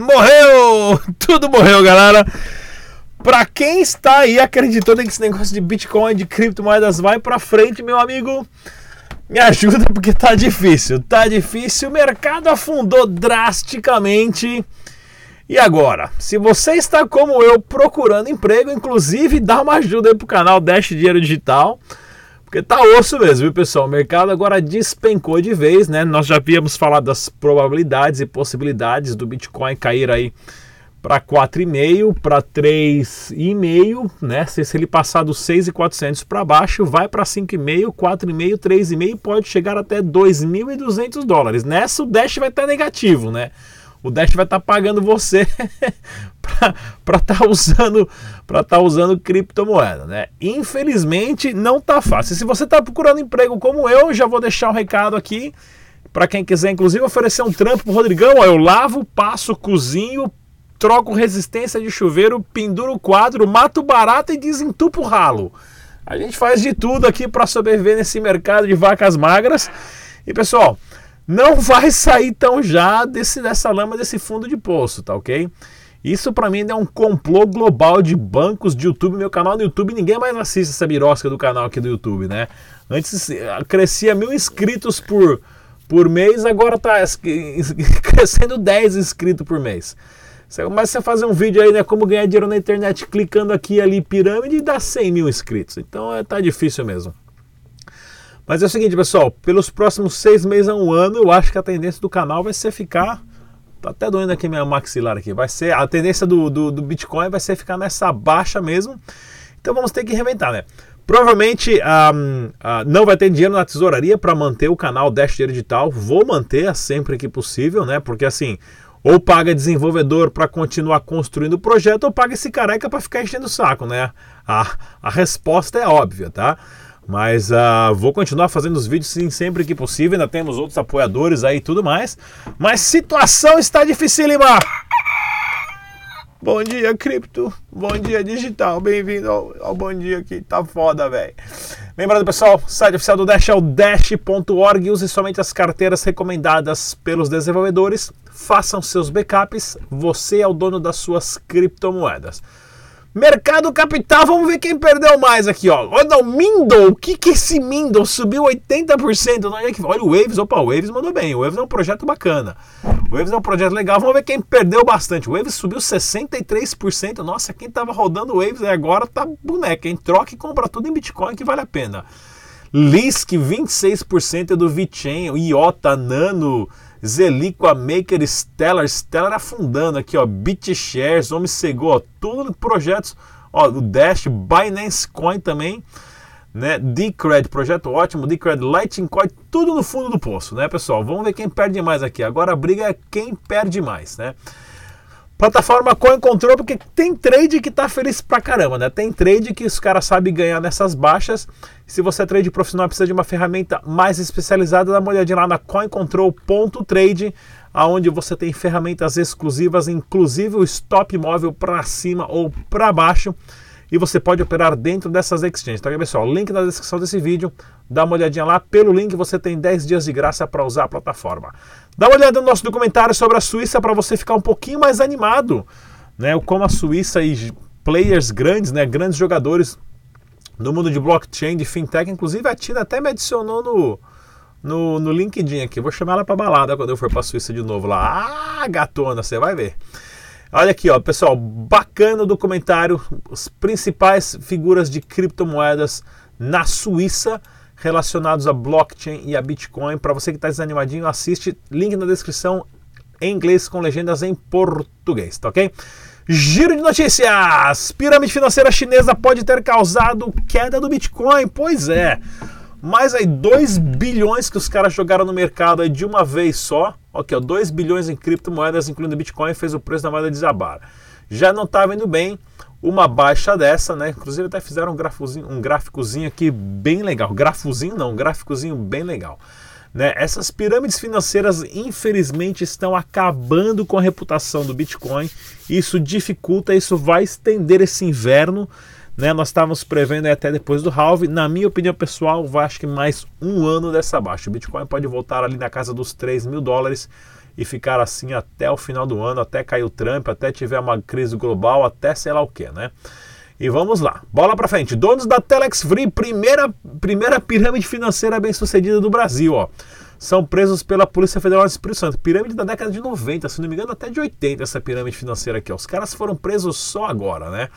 Morreu! Tudo morreu, galera. Pra quem está aí acreditando que esse negócio de Bitcoin, de criptomoedas vai pra frente, meu amigo, me ajuda porque tá difícil. Tá difícil, o mercado afundou drasticamente. E agora, se você está como eu procurando emprego, inclusive dá uma ajuda aí pro canal Dash Dinheiro Digital. Porque tá osso mesmo, viu, pessoal? O mercado agora despencou de vez, né? Nós já havíamos falado das probabilidades e possibilidades do Bitcoin cair aí para 4,5, para 3,5, né? Se, ele passar dos 6,400 para baixo, vai para 5,5, 4,5, 3,5, pode chegar até 2.200 dólares. Nessa o Dash vai estar tá negativo, né? O Dash vai estar tá pagando você para estar tá usando para estar tá usando criptomoeda, né? Infelizmente não tá fácil. Se você está procurando emprego como eu, já vou deixar um recado aqui para quem quiser, inclusive oferecer um trampo pro Rodrigão. Ó, eu lavo, passo, cozinho, troco resistência de chuveiro, penduro o quadro, mato barato e desentupo o ralo. A gente faz de tudo aqui para sobreviver nesse mercado de vacas magras. E pessoal, não vai sair tão já desse, dessa lama, desse fundo de poço, tá ok? Isso para mim é um complô global de bancos de YouTube. Meu canal no YouTube, ninguém mais assiste essa birosca do canal aqui do YouTube, né? Antes eh, crescia mil inscritos por, por mês, agora tá crescendo 10 inscritos por mês. Você começa a fazer um vídeo aí, né? Como ganhar dinheiro na internet clicando aqui ali pirâmide e dá 100 mil inscritos. Então é, tá difícil mesmo. Mas é o seguinte, pessoal, pelos próximos seis meses a um ano, eu acho que a tendência do canal vai ser ficar. Tá até doendo aqui minha maxilar aqui. Vai ser. A tendência do, do, do Bitcoin vai ser ficar nessa baixa mesmo. Então vamos ter que reinventar, né? Provavelmente um, uh, não vai ter dinheiro na tesouraria para manter o canal Dash Dinheiro Digital. Vou manter sempre que possível, né? Porque assim, ou paga desenvolvedor para continuar construindo o projeto, ou paga esse careca para ficar enchendo o saco, né? A, a resposta é óbvia, tá? Mas uh, vou continuar fazendo os vídeos sim, sempre que possível. Ainda temos outros apoiadores aí e tudo mais. Mas situação está dificílima. Bom dia, cripto. Bom dia, digital. Bem-vindo ao, ao, Bom Dia aqui. Tá foda, velho. Lembrando, pessoal, o site oficial do Dash é o dash.org. Use somente as carteiras recomendadas pelos desenvolvedores. Façam seus backups. Você é o dono das suas criptomoedas. Mercado Capital, vamos ver quem perdeu mais aqui, ó. Olha o Mindle, o que que é esse Mindle? Subiu 80%. Olha, aqui, olha o Waves, opa, o Waves mandou bem. O Waves é um projeto bacana. O Waves é um projeto legal. Vamos ver quem perdeu bastante. O Waves subiu 63%. Nossa, quem tava rodando o Waves agora tá boneca, Quem Troca e compra tudo em Bitcoin que vale a pena. Lisk, 26% do VeChain, IOTA, Nano, Zeliqua, Maker, Stellar, Stellar afundando aqui, ó, BitShares, Omsego, ó, tudo projetos, ó, o Dash, Binance Coin também, né, Decred, projeto ótimo, Decred, Lightning Coin, tudo no fundo do poço, né, pessoal? Vamos ver quem perde mais aqui. Agora a briga é quem perde mais, né? Plataforma Coin Control, porque tem trade que tá feliz pra caramba, né? Tem trade que os caras sabem ganhar nessas baixas. Se você é trade profissional precisa de uma ferramenta mais especializada, dá uma olhadinha lá na coincontrol.trade, aonde você tem ferramentas exclusivas, inclusive o stop móvel para cima ou para baixo e você pode operar dentro dessas exchanges. Tá, pessoal? Link na descrição desse vídeo. Dá uma olhadinha lá. Pelo link você tem 10 dias de graça para usar a plataforma. Dá uma olhada no nosso documentário sobre a Suíça para você ficar um pouquinho mais animado, né? Como a Suíça e players grandes, né? Grandes jogadores no mundo de blockchain, de fintech. Inclusive a Tina até me adicionou no, no, no LinkedIn aqui. Vou chamar ela para balada quando eu for para a Suíça de novo lá. Ah, gatona, você vai ver. Olha aqui, ó, pessoal, bacana o documentário, as principais figuras de criptomoedas na Suíça relacionados a blockchain e a Bitcoin. Para você que está desanimadinho, assiste. Link na descrição em inglês com legendas em português, tá ok? Giro de notícias! Pirâmide financeira chinesa pode ter causado queda do Bitcoin. Pois é. Mais aí 2 bilhões que os caras jogaram no mercado aí de uma vez só. Ok, ó, 2 bilhões em criptomoedas, incluindo Bitcoin, fez o preço da moeda desabar. Já não estava indo bem uma baixa dessa, né? Inclusive até fizeram um gráficozinho, um gráficozinho aqui bem legal. Grafozinho não, um gráficozinho bem legal. Né? Essas pirâmides financeiras, infelizmente, estão acabando com a reputação do Bitcoin. Isso dificulta, isso vai estender esse inverno. Né? Nós estávamos prevendo até depois do halve. Na minha opinião pessoal, vai acho que mais um ano dessa baixa. O Bitcoin pode voltar ali na casa dos 3 mil dólares e ficar assim até o final do ano, até cair o Trump, até tiver uma crise global, até sei lá o que, né? E vamos lá, bola para frente. Donos da Telex Free, primeira, primeira pirâmide financeira bem sucedida do Brasil, ó. São presos pela Polícia Federal de Espírito Santo. Pirâmide da década de 90, se não me engano, até de 80 essa pirâmide financeira aqui. Ó. Os caras foram presos só agora, né?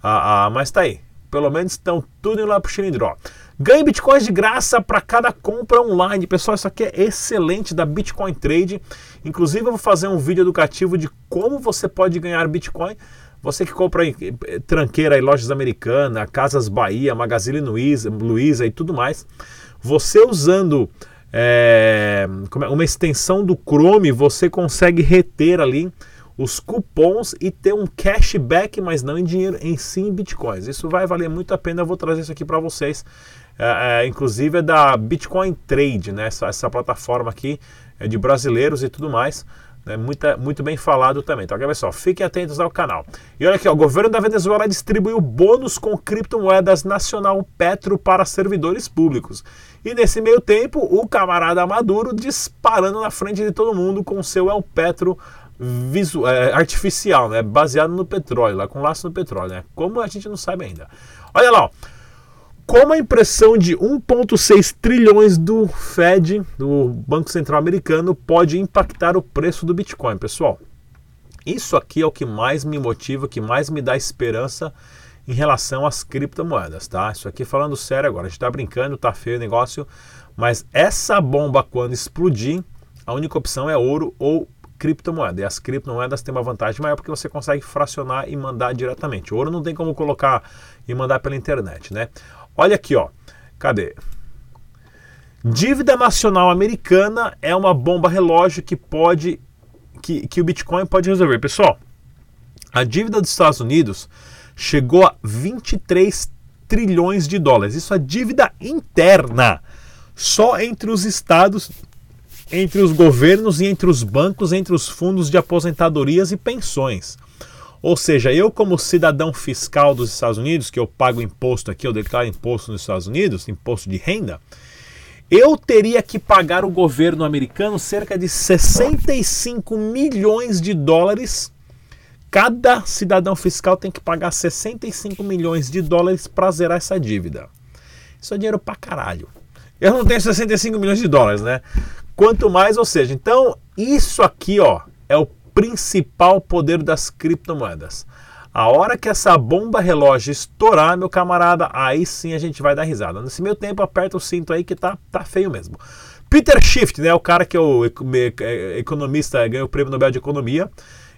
Ah, ah, mas tá aí. Pelo menos estão tudo indo lá pro Xilindró. Ganhe bitcoins de graça para cada compra online. Pessoal, isso aqui é excelente da Bitcoin Trade. Inclusive, eu vou fazer um vídeo educativo de como você pode ganhar Bitcoin. Você que compra em tranqueira em lojas americanas, Casas Bahia, Magazine Luiza, Luiza e tudo mais. Você usando é, uma extensão do Chrome, você consegue reter ali os cupons e ter um cashback, mas não em dinheiro, em sim em bitcoins. Isso vai valer muito a pena, eu vou trazer isso aqui para vocês. É, é, inclusive é da Bitcoin Trade, né? essa, essa plataforma aqui é de brasileiros e tudo mais. É muita, muito bem falado também. Então, olha só, fiquem atentos ao canal. E olha aqui, ó, o governo da Venezuela distribuiu bônus com criptomoedas Nacional Petro para servidores públicos. E nesse meio tempo, o camarada Maduro disparando na frente de todo mundo com seu El Petro é, artificial, né? baseado no petróleo, lá com laço no petróleo. Né? Como a gente não sabe ainda. Olha lá, ó. Como a impressão de 1,6 trilhões do Fed, do Banco Central Americano, pode impactar o preço do Bitcoin, pessoal? Isso aqui é o que mais me motiva, que mais me dá esperança em relação às criptomoedas, tá? Isso aqui falando sério agora, a gente tá brincando, tá feio o negócio, mas essa bomba quando explodir, a única opção é ouro ou criptomoeda. E as criptomoedas têm uma vantagem maior porque você consegue fracionar e mandar diretamente. O ouro não tem como colocar e mandar pela internet, né? Olha aqui, ó. Cadê? Dívida nacional americana é uma bomba relógio que pode que, que o Bitcoin pode resolver. Pessoal, a dívida dos Estados Unidos chegou a 23 trilhões de dólares. Isso é dívida interna. Só entre os estados, entre os governos e entre os bancos, entre os fundos de aposentadorias e pensões. Ou seja, eu como cidadão fiscal dos Estados Unidos, que eu pago imposto aqui, eu declaro imposto nos Estados Unidos, imposto de renda, eu teria que pagar o governo americano cerca de 65 milhões de dólares. Cada cidadão fiscal tem que pagar 65 milhões de dólares para zerar essa dívida. Isso é dinheiro pra caralho. Eu não tenho 65 milhões de dólares, né? Quanto mais, ou seja, então isso aqui, ó, é o principal poder das criptomoedas. A hora que essa bomba relógio estourar, meu camarada, aí sim a gente vai dar risada. Nesse meio tempo, aperta o cinto aí que tá, tá feio mesmo. Peter Schiff, né, o cara que é o é, economista, ganhou o prêmio Nobel de Economia,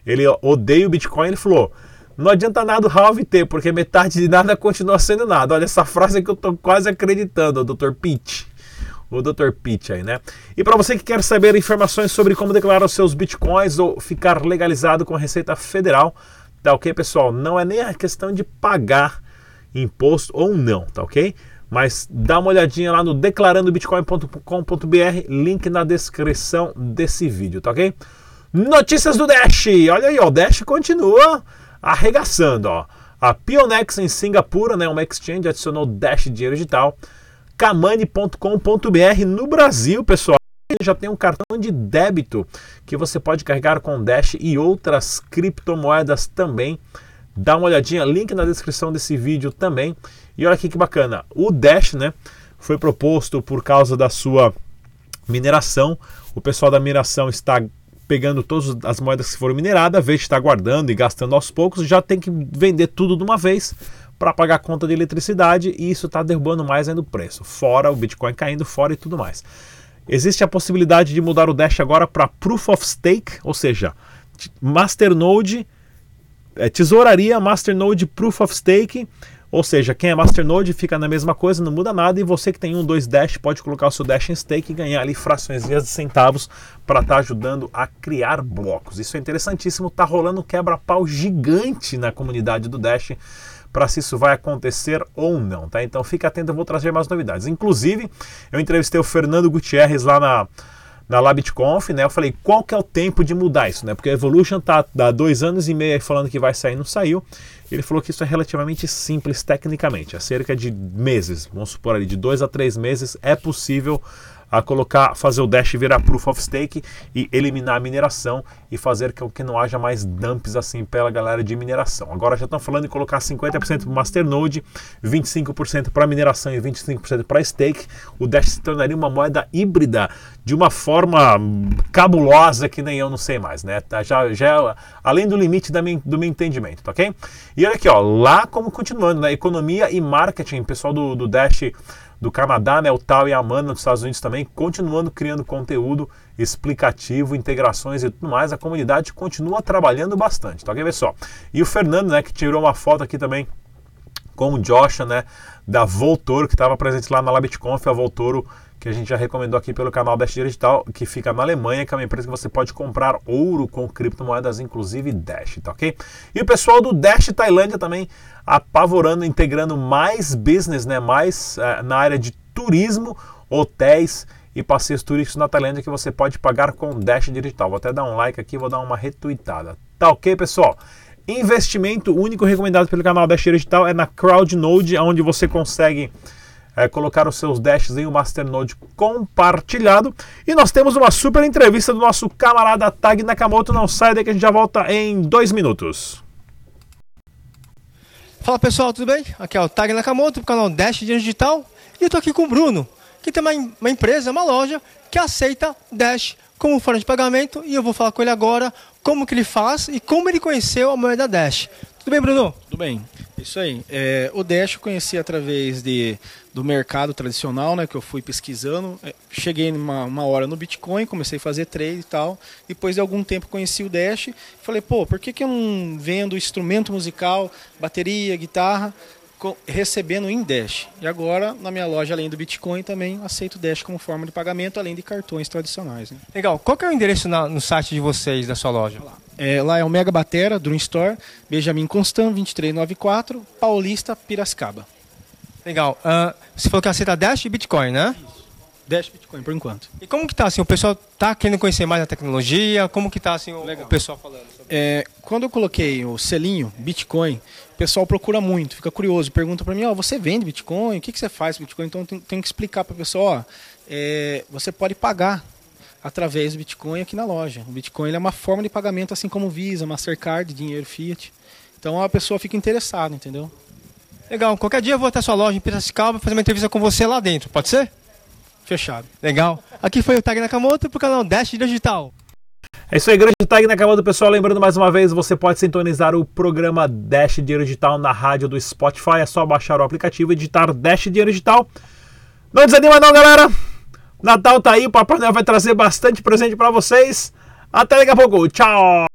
ele odeia o Bitcoin, ele falou, não adianta nada o halve ter, porque metade de nada continua sendo nada. Olha essa frase que eu tô quase acreditando, Dr. Pete o Dr. Pitt aí, né? E para você que quer saber informações sobre como declarar os seus bitcoins ou ficar legalizado com a Receita Federal, tá ok, pessoal? Não é nem a questão de pagar imposto ou não, tá ok? Mas dá uma olhadinha lá no declarandobitcoin.com.br, link na descrição desse vídeo, tá ok? Notícias do Dash! Olha aí, ó, o Dash continua arregaçando, ó. A Pionex em Singapura, né, uma exchange, adicionou Dash Dinheiro Digital kamani.com.br no Brasil, pessoal. Já tem um cartão de débito que você pode carregar com Dash e outras criptomoedas também. Dá uma olhadinha, link na descrição desse vídeo também. E olha aqui que bacana, o Dash, né, foi proposto por causa da sua mineração. O pessoal da mineração está pegando todas as moedas que foram mineradas, vez de estar guardando e gastando aos poucos, já tem que vender tudo de uma vez para pagar a conta de eletricidade e isso está derrubando mais ainda o preço, fora o Bitcoin caindo fora e tudo mais. Existe a possibilidade de mudar o Dash agora para Proof of Stake, ou seja, Masternode, é, tesouraria, Masternode Proof of Stake, ou seja, quem é Masternode fica na mesma coisa, não muda nada, e você que tem um, dois Dash pode colocar o seu Dash em stake e ganhar ali frações de centavos para estar tá ajudando a criar blocos. Isso é interessantíssimo, tá rolando um quebra-pau gigante na comunidade do Dash para se isso vai acontecer ou não, tá? Então fica atento, eu vou trazer mais novidades. Inclusive, eu entrevistei o Fernando Gutierrez lá na na LabitConf, né? Eu falei, qual que é o tempo de mudar isso, né? Porque a Evolution tá há dois anos e meio falando que vai sair, não saiu. Ele falou que isso é relativamente simples tecnicamente, há cerca de meses, vamos supor ali, de dois a três meses é possível a colocar, fazer o Dash virar Proof of Stake e eliminar a mineração e fazer com que não haja mais dumps assim pela galera de mineração. Agora já estão falando em colocar 50% para Masternode, 25% para mineração e 25% para stake. O Dash se tornaria uma moeda híbrida de uma forma cabulosa que nem eu não sei mais, né? Tá, já, já é além do limite da minha, do meu entendimento, tá ok? E olha aqui, ó, lá como continuando, né? Economia e marketing, pessoal do, do Dash do Canadá, né, o Tal e a Amanda dos Estados Unidos também, continuando criando conteúdo explicativo, integrações e tudo mais. A comunidade continua trabalhando bastante, tá? Vê só. E o Fernando, né, que tirou uma foto aqui também com o Joshua, né, da Voltoro, que estava presente lá na LabitConf, a Voltoro que a gente já recomendou aqui pelo canal Dash Digital, que fica na Alemanha, que é uma empresa que você pode comprar ouro com criptomoedas, inclusive Dash, tá ok? E o pessoal do Dash Tailândia também apavorando, integrando mais business, né, mais uh, na área de turismo, hotéis e passeios turísticos na Tailândia que você pode pagar com Dash Digital. Vou até dar um like aqui, vou dar uma retweetada. Tá ok, pessoal? Investimento único recomendado pelo canal Dash Digital é na CrowdNode, onde você consegue é, colocar os seus dashes em um Masternode compartilhado. E nós temos uma super entrevista do nosso camarada Tag Nakamoto. Não sai daí que a gente já volta em dois minutos. Fala pessoal, tudo bem? Aqui é o Tag Nakamoto, do canal Dash Digital. E eu estou aqui com o Bruno, que tem uma, uma empresa, uma loja, que aceita Dash como forma de pagamento. E eu vou falar com ele agora como que ele faz e como ele conheceu a moeda Dash. Tudo bem, Bruno? Tudo bem. Isso aí. É, o Dash eu conheci através de, do mercado tradicional, né? Que eu fui pesquisando. É, cheguei numa uma hora no Bitcoin, comecei a fazer trade e tal. Depois de algum tempo conheci o Dash. Falei, pô, por que, que eu não vendo instrumento musical, bateria, guitarra, recebendo em Dash? E agora, na minha loja, além do Bitcoin, também aceito Dash como forma de pagamento, além de cartões tradicionais. Né? Legal. Qual que é o endereço na, no site de vocês, da sua loja? Lá. É, lá é o Mega Batera, Drum Store, Benjamin Constant, 2394, Paulista, Piracicaba. Legal. Uh, você falou que aceita Dash e Bitcoin, né? Isso. Dash Bitcoin, por enquanto. E como que tá, assim, o pessoal tá querendo conhecer mais a tecnologia? Como que tá, assim, o, o pessoal falando? É, quando eu coloquei o selinho Bitcoin, o pessoal procura muito, fica curioso, pergunta para mim, ó, oh, você vende Bitcoin? O que, que você faz com Bitcoin? Então, tem, tem que explicar para o pessoal, ó, é, você pode pagar através do Bitcoin aqui na loja. O Bitcoin é uma forma de pagamento assim como Visa, Mastercard, dinheiro Fiat. Então a pessoa fica interessada, entendeu? Legal. Qualquer dia eu vou até a sua loja em Piracicaba fazer uma entrevista com você lá dentro. Pode ser? Fechado. Legal. Aqui foi o Tag Nakamoto para o canal Dash Digital. É isso aí, grande Tag Nakamoto, pessoal. Lembrando mais uma vez, você pode sintonizar o programa Dash Dinheiro Digital na rádio do Spotify. É só baixar o aplicativo e digitar Dash Dinheiro Digital. Não desanima não, galera. Natal tá aí, o Papai Noel vai trazer bastante presente para vocês. Até daqui a pouco. Tchau!